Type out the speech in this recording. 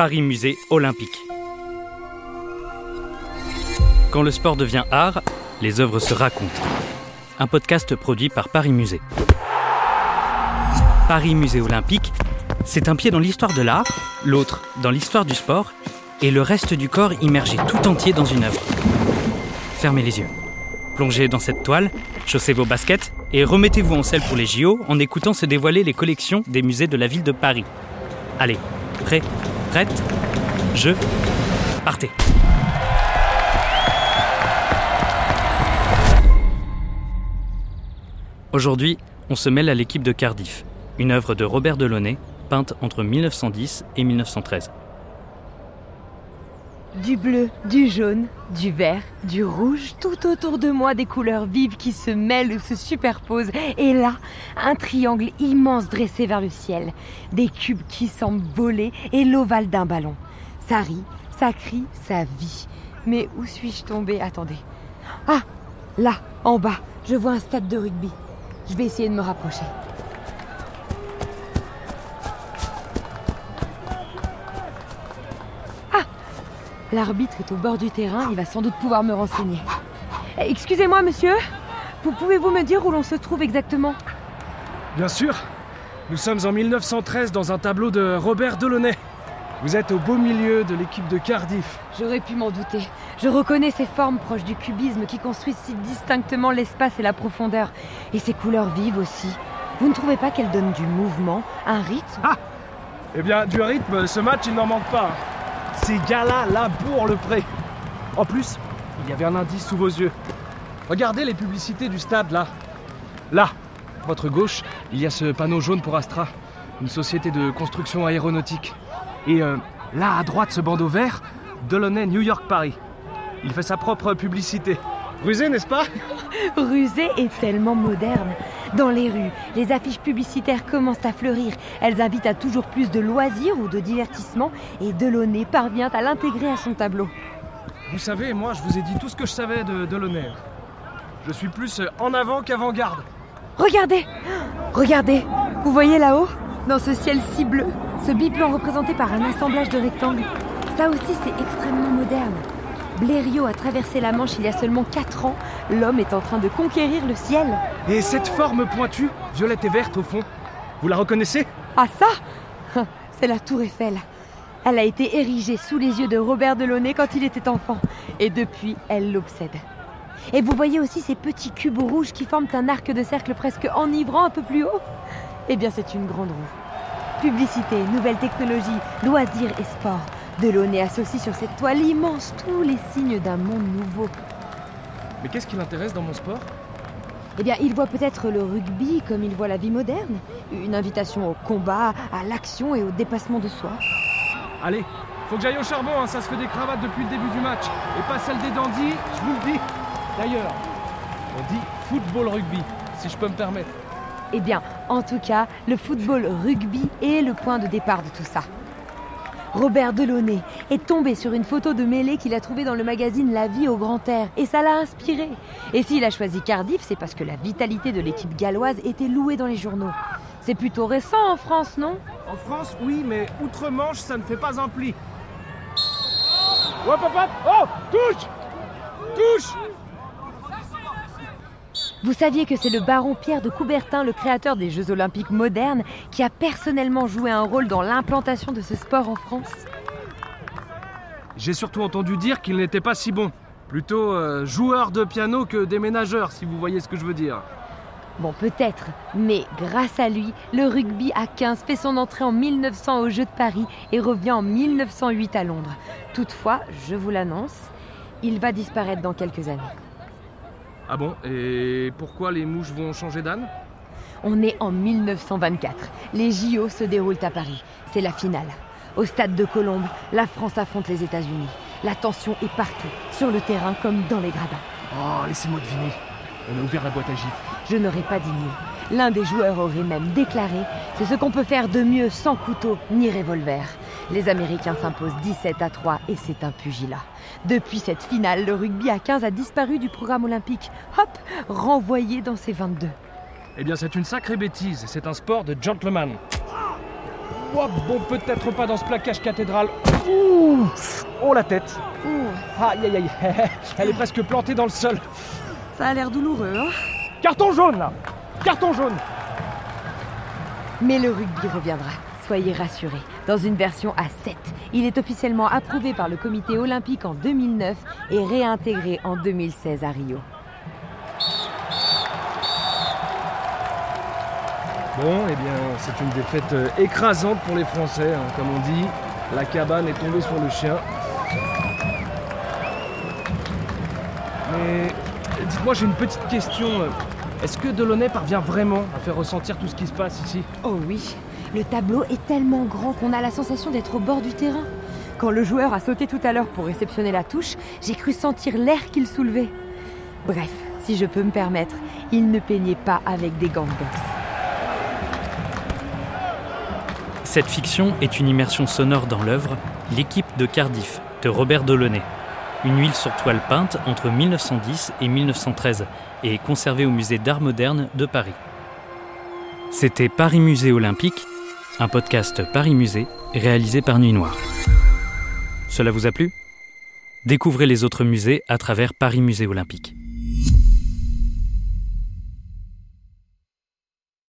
Paris Musée Olympique. Quand le sport devient art, les œuvres se racontent. Un podcast produit par Paris Musée. Paris Musée Olympique, c'est un pied dans l'histoire de l'art, l'autre dans l'histoire du sport, et le reste du corps immergé tout entier dans une œuvre. Fermez les yeux. Plongez dans cette toile, chaussez vos baskets et remettez-vous en selle pour les JO en écoutant se dévoiler les collections des musées de la ville de Paris. Allez, prêt, prête, je, partez. Aujourd'hui, on se mêle à l'équipe de Cardiff, une œuvre de Robert Delaunay, peinte entre 1910 et 1913. Du bleu, du jaune, du vert, du rouge, tout autour de moi des couleurs vives qui se mêlent ou se superposent. Et là, un triangle immense dressé vers le ciel, des cubes qui semblent voler et l'ovale d'un ballon. Ça rit, ça crie, ça vit. Mais où suis-je tombée? Attendez. Ah, là, en bas, je vois un stade de rugby. Je vais essayer de me rapprocher. L'arbitre est au bord du terrain, il va sans doute pouvoir me renseigner. Eh, Excusez-moi, monsieur, vous pouvez-vous me dire où l'on se trouve exactement? Bien sûr. Nous sommes en 1913 dans un tableau de Robert Delaunay. Vous êtes au beau milieu de l'équipe de Cardiff. J'aurais pu m'en douter. Je reconnais ces formes proches du cubisme qui construisent si distinctement l'espace et la profondeur. Et ces couleurs vives aussi. Vous ne trouvez pas qu'elles donnent du mouvement, un rythme? Ah Eh bien, du rythme, ce match, il n'en manque pas. Ces gars-là labourent le pré. En plus, il y avait un indice sous vos yeux. Regardez les publicités du stade, là. Là, à votre gauche, il y a ce panneau jaune pour Astra, une société de construction aéronautique. Et euh, là, à droite, ce bandeau vert, Delaunay New York Paris. Il fait sa propre publicité. Rusé, n'est-ce pas? Rusé et tellement moderne. Dans les rues, les affiches publicitaires commencent à fleurir. Elles invitent à toujours plus de loisirs ou de divertissements et Delaunay parvient à l'intégrer à son tableau. Vous savez, moi, je vous ai dit tout ce que je savais de Delaunay. Je suis plus en avant qu'avant-garde. Regardez Regardez Vous voyez là-haut Dans ce ciel si bleu, ce biplan représenté par un assemblage de rectangles. Ça aussi, c'est extrêmement moderne. Blériot a traversé la Manche il y a seulement 4 ans. L'homme est en train de conquérir le ciel. Et cette forme pointue, violette et verte au fond, vous la reconnaissez? Ah ça C'est la tour Eiffel. Elle a été érigée sous les yeux de Robert Delaunay quand il était enfant. Et depuis, elle l'obsède. Et vous voyez aussi ces petits cubes rouges qui forment un arc de cercle presque enivrant un peu plus haut? Eh bien, c'est une grande roue. Publicité, nouvelles technologies, loisirs et sport. Delaunay associe sur cette toile immense tous les signes d'un monde nouveau. Mais qu'est-ce qui l'intéresse dans mon sport? Eh bien, il voit peut-être le rugby comme il voit la vie moderne. Une invitation au combat, à l'action et au dépassement de soi. Allez, faut que j'aille au charbon, hein, ça se fait des cravates depuis le début du match. Et pas celle des dandys, je vous le dis. D'ailleurs, on dit football rugby, si je peux me permettre. Eh bien, en tout cas, le football rugby est le point de départ de tout ça. Robert Delaunay est tombé sur une photo de mêlée qu'il a trouvée dans le magazine La Vie au Grand Air et ça l'a inspiré. Et s'il a choisi Cardiff, c'est parce que la vitalité de l'équipe galloise était louée dans les journaux. C'est plutôt récent en France, non? En France, oui, mais outre-Manche, ça ne fait pas un pli. Hop Oh Touche Touche Vous saviez que c'est le baron Pierre de Coubertin, le créateur des Jeux olympiques modernes, qui a personnellement joué un rôle dans l'implantation de ce sport en France J'ai surtout entendu dire qu'il n'était pas si bon. Plutôt euh, joueur de piano que déménageur, si vous voyez ce que je veux dire. Bon, peut-être, mais grâce à lui, le rugby à 15 fait son entrée en 1900 aux Jeux de Paris et revient en 1908 à Londres. Toutefois, je vous l'annonce, il va disparaître dans quelques années. Ah bon Et pourquoi les mouches vont changer d'âne? On est en 1924. Les JO se déroulent à Paris. C'est la finale. Au stade de Colombes, la France affronte les États-Unis. La tension est partout, sur le terrain comme dans les gradins. Oh, laissez-moi deviner. On a ouvert la boîte à gifles. Je n'aurais pas dit mieux. L'un des joueurs aurait même déclaré C'est ce qu'on peut faire de mieux sans couteau ni revolver. Les Américains s'imposent 17 à 3 et c'est un pugilat. Depuis cette finale, le rugby à 15 a disparu du programme olympique. Hop, renvoyé dans ses 22. Eh bien, c'est une sacrée bêtise. C'est un sport de gentleman. Oh, bon, peut-être pas dans ce plaquage cathédral. Ouh Oh, la tête Aïe, aïe, aïe Elle est presque plantée dans le sol. Ça a l'air douloureux, hein? Carton jaune, là Carton jaune Mais le rugby reviendra. Soyez rassurés. Dans une version à 7, il est officiellement approuvé par le comité olympique en 2009 et réintégré en 2016 à Rio. Bon, eh bien, c'est une défaite euh, écrasante pour les Français, hein, comme on dit. La cabane est tombée sur le chien. Mais dites-moi, j'ai une petite question. Est-ce que Delaunay parvient vraiment à faire ressentir tout ce qui se passe ici? Oh oui, le tableau est tellement grand qu'on a la sensation d'être au bord du terrain. Quand le joueur a sauté tout à l'heure pour réceptionner la touche, j'ai cru sentir l'air qu'il soulevait. Bref, si je peux me permettre, il ne peignait pas avec des gants de boxe. Cette fiction est une immersion sonore dans l'œuvre L'équipe de Cardiff de Robert Delaunay. Une huile sur toile peinte entre 1910 et 1913 et est conservée au musée d'art moderne de Paris. C'était Paris Musée Olympique, un podcast Paris Musée réalisé par Nuit Noire. Cela vous a plu? Découvrez les autres musées à travers Paris Musée Olympique.